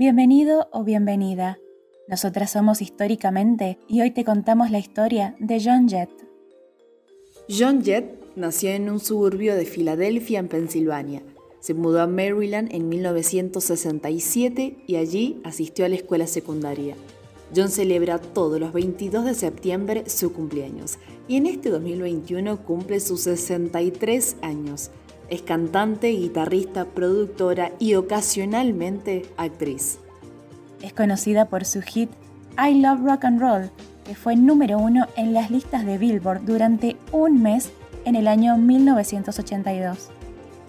Bienvenido o bienvenida. Nosotras somos Históricamente y hoy te contamos la historia de John Jett. John Jett nació en un suburbio de Filadelfia, en Pensilvania. Se mudó a Maryland en 1967 y allí asistió a la escuela secundaria. John celebra todos los 22 de septiembre su cumpleaños y en este 2021 cumple sus 63 años. Es cantante, guitarrista, productora y ocasionalmente actriz. Es conocida por su hit I Love Rock and Roll, que fue número uno en las listas de Billboard durante un mes en el año 1982.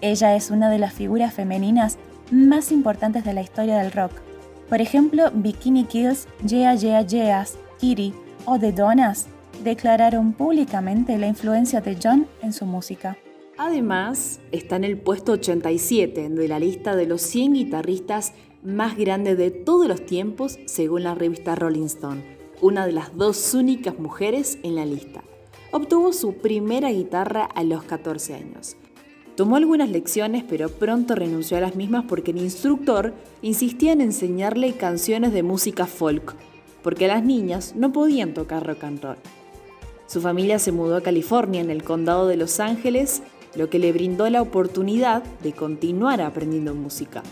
Ella es una de las figuras femeninas más importantes de la historia del rock. Por ejemplo, Bikini Kills, Yeah Yeah Yeahs, Kitty o The Donas declararon públicamente la influencia de John en su música. Además, está en el puesto 87 de la lista de los 100 guitarristas más grandes de todos los tiempos según la revista Rolling Stone, una de las dos únicas mujeres en la lista. Obtuvo su primera guitarra a los 14 años. Tomó algunas lecciones, pero pronto renunció a las mismas porque el instructor insistía en enseñarle canciones de música folk, porque las niñas no podían tocar rock and roll. Su familia se mudó a California, en el condado de Los Ángeles, lo que le brindó la oportunidad de continuar aprendiendo música.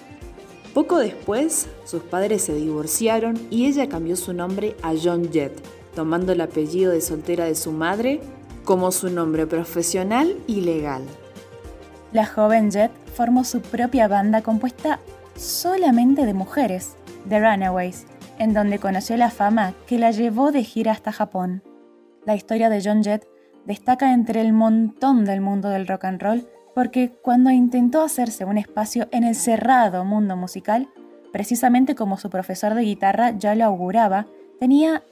Poco después, sus padres se divorciaron y ella cambió su nombre a John Jett, tomando el apellido de soltera de su madre como su nombre profesional y legal. La joven Jett formó su propia banda compuesta solamente de mujeres, The Runaways, en donde conoció la fama que la llevó de gira hasta Japón. La historia de John Jett destaca entre el montón del mundo del rock and roll porque cuando intentó hacerse un espacio en el cerrado mundo musical, precisamente como su profesor de guitarra ya lo auguraba, tenía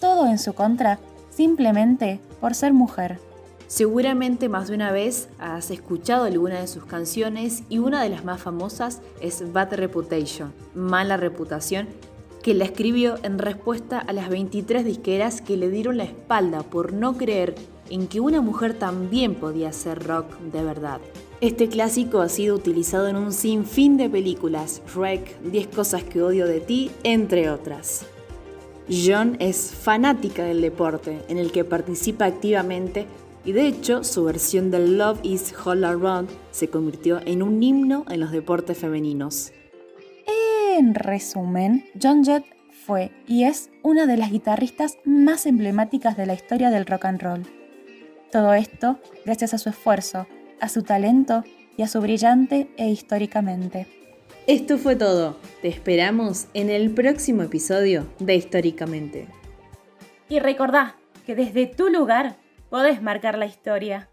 todo en su contra simplemente por ser mujer. Seguramente más de una vez has escuchado alguna de sus canciones y una de las más famosas es Bad Reputation, mala reputación, que la escribió en respuesta a las 23 disqueras que le dieron la espalda por no creer en que una mujer también podía hacer rock de verdad. Este clásico ha sido utilizado en un sinfín de películas, Wreck, 10 cosas que odio de ti, entre otras. John es fanática del deporte, en el que participa activamente y de hecho su versión del Love is All Around se convirtió en un himno en los deportes femeninos. En resumen, John Jett fue y es una de las guitarristas más emblemáticas de la historia del rock and roll. Todo esto gracias a su esfuerzo, a su talento y a su brillante e históricamente. Esto fue todo. Te esperamos en el próximo episodio de Históricamente. Y recordá que desde tu lugar podés marcar la historia.